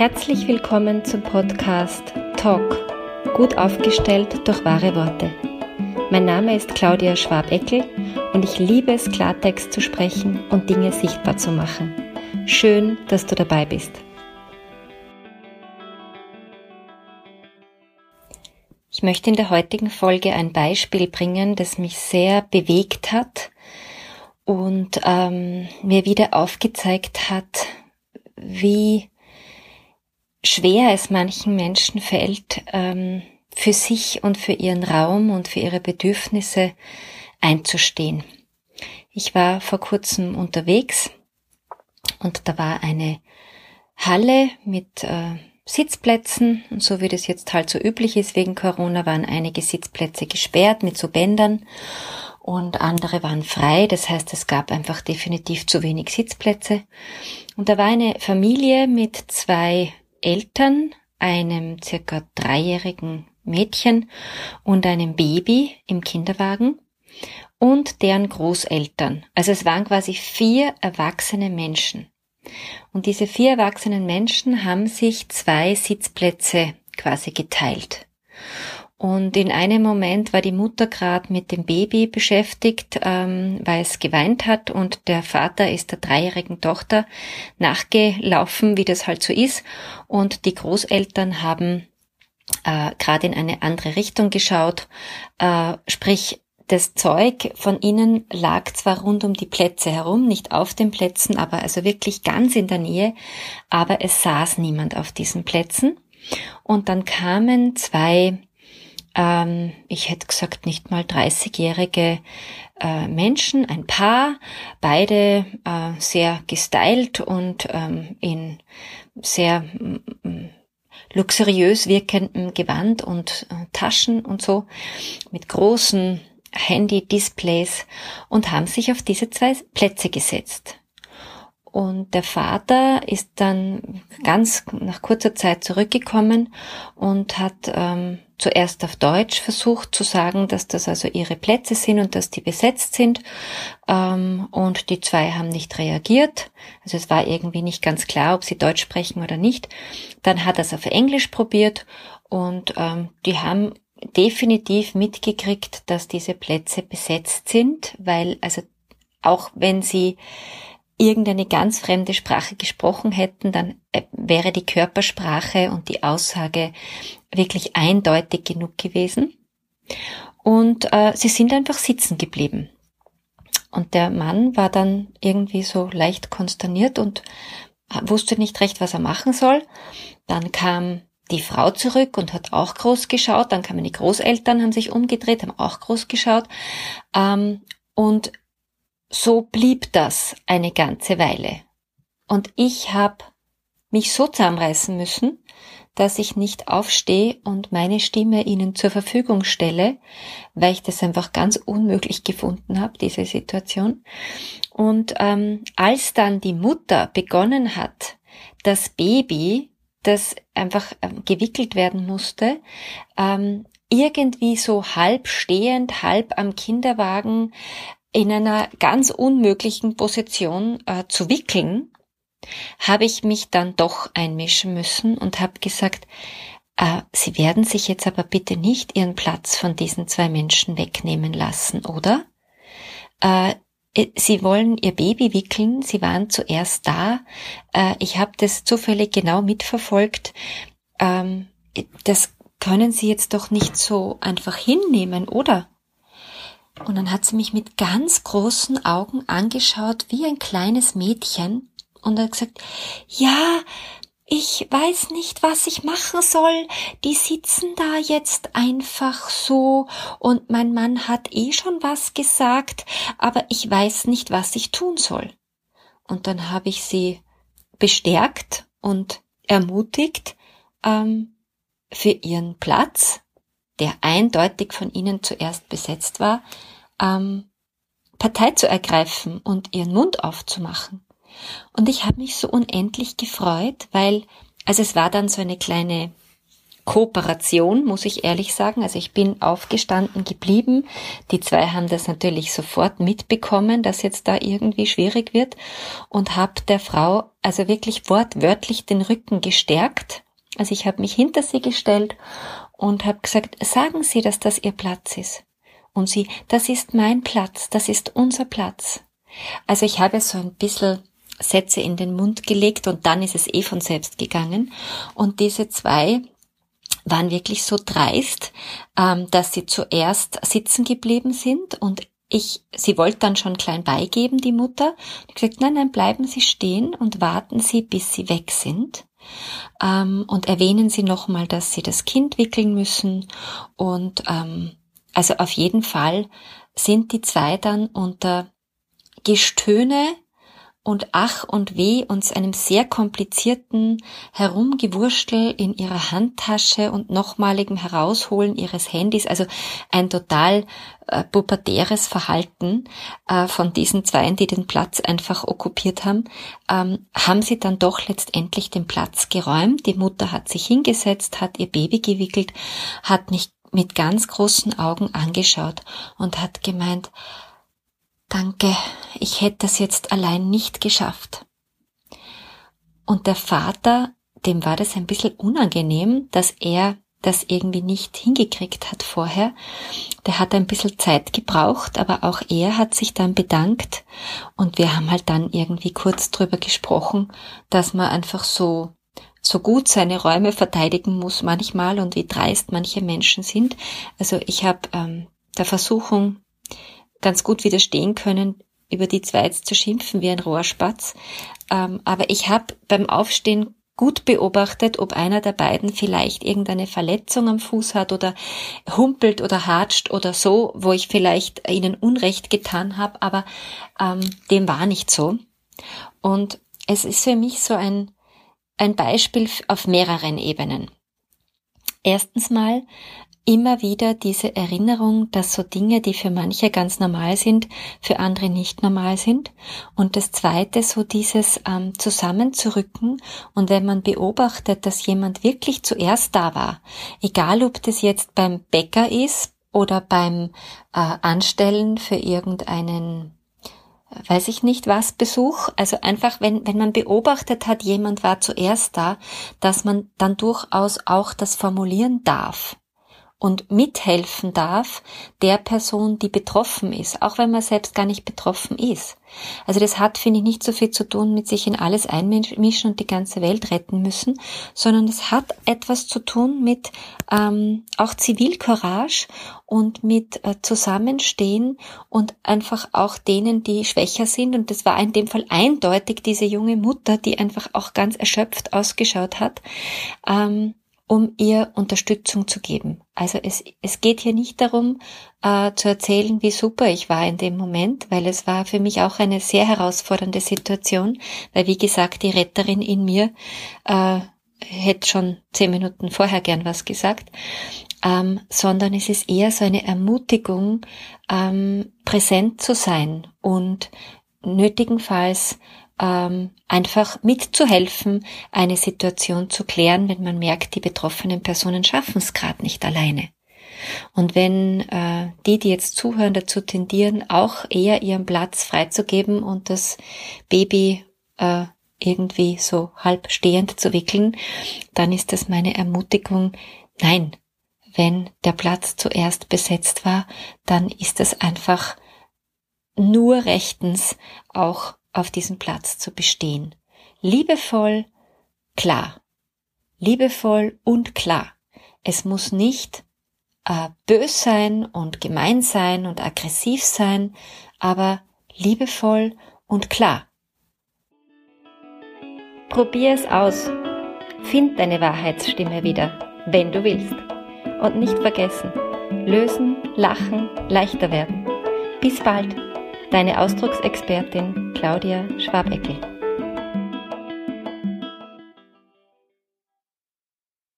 Herzlich willkommen zum Podcast Talk, gut aufgestellt durch wahre Worte. Mein Name ist Claudia Schwab-Eckel und ich liebe es, Klartext zu sprechen und Dinge sichtbar zu machen. Schön, dass du dabei bist. Ich möchte in der heutigen Folge ein Beispiel bringen, das mich sehr bewegt hat und ähm, mir wieder aufgezeigt hat, wie schwer es manchen Menschen fällt, ähm, für sich und für ihren Raum und für ihre Bedürfnisse einzustehen. Ich war vor kurzem unterwegs und da war eine Halle mit äh, Sitzplätzen und so wie das jetzt halt so üblich ist wegen Corona waren einige Sitzplätze gesperrt mit so Bändern und andere waren frei. Das heißt, es gab einfach definitiv zu wenig Sitzplätze. Und da war eine Familie mit zwei Eltern, einem circa dreijährigen Mädchen und einem Baby im Kinderwagen und deren Großeltern. Also es waren quasi vier erwachsene Menschen. Und diese vier erwachsenen Menschen haben sich zwei Sitzplätze quasi geteilt. Und in einem Moment war die Mutter gerade mit dem Baby beschäftigt, ähm, weil es geweint hat und der Vater ist der dreijährigen Tochter nachgelaufen, wie das halt so ist. Und die Großeltern haben äh, gerade in eine andere Richtung geschaut, äh, sprich das Zeug von ihnen lag zwar rund um die Plätze herum, nicht auf den Plätzen, aber also wirklich ganz in der Nähe, aber es saß niemand auf diesen Plätzen. Und dann kamen zwei ähm, ich hätte gesagt, nicht mal 30-jährige äh, Menschen, ein Paar, beide äh, sehr gestylt und ähm, in sehr mm, luxuriös wirkendem Gewand und äh, Taschen und so, mit großen Handy-Displays und haben sich auf diese zwei Plätze gesetzt. Und der Vater ist dann ganz nach kurzer Zeit zurückgekommen und hat ähm, zuerst auf Deutsch versucht zu sagen, dass das also ihre Plätze sind und dass die besetzt sind. Ähm, und die zwei haben nicht reagiert. Also es war irgendwie nicht ganz klar, ob sie Deutsch sprechen oder nicht. Dann hat er es auf Englisch probiert und ähm, die haben definitiv mitgekriegt, dass diese Plätze besetzt sind, weil also auch wenn sie irgendeine ganz fremde Sprache gesprochen hätten, dann äh, wäre die Körpersprache und die Aussage wirklich eindeutig genug gewesen. Und äh, sie sind einfach sitzen geblieben. Und der Mann war dann irgendwie so leicht konsterniert und wusste nicht recht, was er machen soll. Dann kam die Frau zurück und hat auch groß geschaut. Dann kamen die Großeltern, haben sich umgedreht, haben auch groß geschaut. Ähm, und so blieb das eine ganze Weile. Und ich habe mich so zusammenreißen müssen, dass ich nicht aufstehe und meine Stimme ihnen zur Verfügung stelle, weil ich das einfach ganz unmöglich gefunden habe, diese Situation. Und ähm, als dann die Mutter begonnen hat, das Baby, das einfach ähm, gewickelt werden musste, ähm, irgendwie so halb stehend, halb am Kinderwagen in einer ganz unmöglichen Position äh, zu wickeln, habe ich mich dann doch einmischen müssen und habe gesagt, äh, Sie werden sich jetzt aber bitte nicht Ihren Platz von diesen zwei Menschen wegnehmen lassen, oder? Äh, Sie wollen Ihr Baby wickeln, Sie waren zuerst da. Äh, ich habe das zufällig genau mitverfolgt. Ähm, das können Sie jetzt doch nicht so einfach hinnehmen, oder? Und dann hat sie mich mit ganz großen Augen angeschaut, wie ein kleines Mädchen, und hat gesagt, ja, ich weiß nicht, was ich machen soll. Die sitzen da jetzt einfach so und mein Mann hat eh schon was gesagt, aber ich weiß nicht, was ich tun soll. Und dann habe ich sie bestärkt und ermutigt, ähm, für ihren Platz der eindeutig von ihnen zuerst besetzt war, ähm, Partei zu ergreifen und ihren Mund aufzumachen. Und ich habe mich so unendlich gefreut, weil, also es war dann so eine kleine Kooperation, muss ich ehrlich sagen. Also ich bin aufgestanden geblieben. Die zwei haben das natürlich sofort mitbekommen, dass jetzt da irgendwie schwierig wird und habe der Frau also wirklich wortwörtlich den Rücken gestärkt. Also ich habe mich hinter sie gestellt und habe gesagt, sagen Sie, dass das Ihr Platz ist. Und sie, das ist mein Platz, das ist unser Platz. Also ich habe so ein bisschen Sätze in den Mund gelegt und dann ist es eh von selbst gegangen. Und diese zwei waren wirklich so dreist, ähm, dass sie zuerst sitzen geblieben sind und ich, sie wollte dann schon klein beigeben, die Mutter. Ich gesagt, nein, nein, bleiben Sie stehen und warten Sie, bis Sie weg sind. Ähm, und erwähnen Sie nochmal, dass Sie das Kind wickeln müssen. Und ähm, also auf jeden Fall sind die zwei dann unter Gestöhne und Ach und Weh uns einem sehr komplizierten Herumgewurstel in ihrer Handtasche und nochmaligem Herausholen ihres Handys, also ein total äh, pubertäres Verhalten äh, von diesen Zweien, die den Platz einfach okkupiert haben, ähm, haben sie dann doch letztendlich den Platz geräumt. Die Mutter hat sich hingesetzt, hat ihr Baby gewickelt, hat mich mit ganz großen Augen angeschaut und hat gemeint, Danke, ich hätte das jetzt allein nicht geschafft. Und der Vater, dem war das ein bisschen unangenehm, dass er das irgendwie nicht hingekriegt hat vorher. Der hat ein bisschen Zeit gebraucht, aber auch er hat sich dann bedankt und wir haben halt dann irgendwie kurz drüber gesprochen, dass man einfach so so gut seine Räume verteidigen muss manchmal und wie dreist manche Menschen sind. Also ich habe ähm, der Versuchung ganz gut widerstehen können, über die zwei jetzt zu schimpfen wie ein Rohrspatz. Ähm, aber ich habe beim Aufstehen gut beobachtet, ob einer der beiden vielleicht irgendeine Verletzung am Fuß hat oder humpelt oder hatscht oder so, wo ich vielleicht ihnen Unrecht getan habe, aber ähm, dem war nicht so. Und es ist für mich so ein, ein Beispiel auf mehreren Ebenen. Erstens mal immer wieder diese Erinnerung, dass so Dinge, die für manche ganz normal sind, für andere nicht normal sind. Und das Zweite, so dieses ähm, Zusammenzurücken. Und wenn man beobachtet, dass jemand wirklich zuerst da war, egal ob das jetzt beim Bäcker ist oder beim äh, Anstellen für irgendeinen äh, weiß ich nicht was Besuch, also einfach wenn, wenn man beobachtet hat, jemand war zuerst da, dass man dann durchaus auch das formulieren darf und mithelfen darf der Person, die betroffen ist, auch wenn man selbst gar nicht betroffen ist. Also das hat, finde ich, nicht so viel zu tun mit sich in alles einmischen und die ganze Welt retten müssen, sondern es hat etwas zu tun mit ähm, auch Zivilcourage und mit äh, Zusammenstehen und einfach auch denen, die schwächer sind. Und das war in dem Fall eindeutig diese junge Mutter, die einfach auch ganz erschöpft ausgeschaut hat. Ähm, um ihr Unterstützung zu geben. Also es, es geht hier nicht darum, äh, zu erzählen, wie super ich war in dem Moment, weil es war für mich auch eine sehr herausfordernde Situation, weil wie gesagt, die Retterin in mir äh, hätte schon zehn Minuten vorher gern was gesagt, ähm, sondern es ist eher so eine Ermutigung, ähm, präsent zu sein und nötigenfalls ähm, einfach mitzuhelfen, eine Situation zu klären, wenn man merkt, die betroffenen Personen schaffen es gerade nicht alleine. Und wenn äh, die, die jetzt zuhören, dazu tendieren, auch eher ihren Platz freizugeben und das Baby äh, irgendwie so halb stehend zu wickeln, dann ist das meine Ermutigung, nein, wenn der Platz zuerst besetzt war, dann ist es einfach nur rechtens auch auf diesem Platz zu bestehen. Liebevoll, klar. Liebevoll und klar. Es muss nicht äh, bös sein und gemein sein und aggressiv sein, aber liebevoll und klar. Probier es aus. Find deine Wahrheitsstimme wieder, wenn du willst. Und nicht vergessen, lösen, lachen, leichter werden. Bis bald, deine Ausdrucksexpertin Claudia Schwabeckel.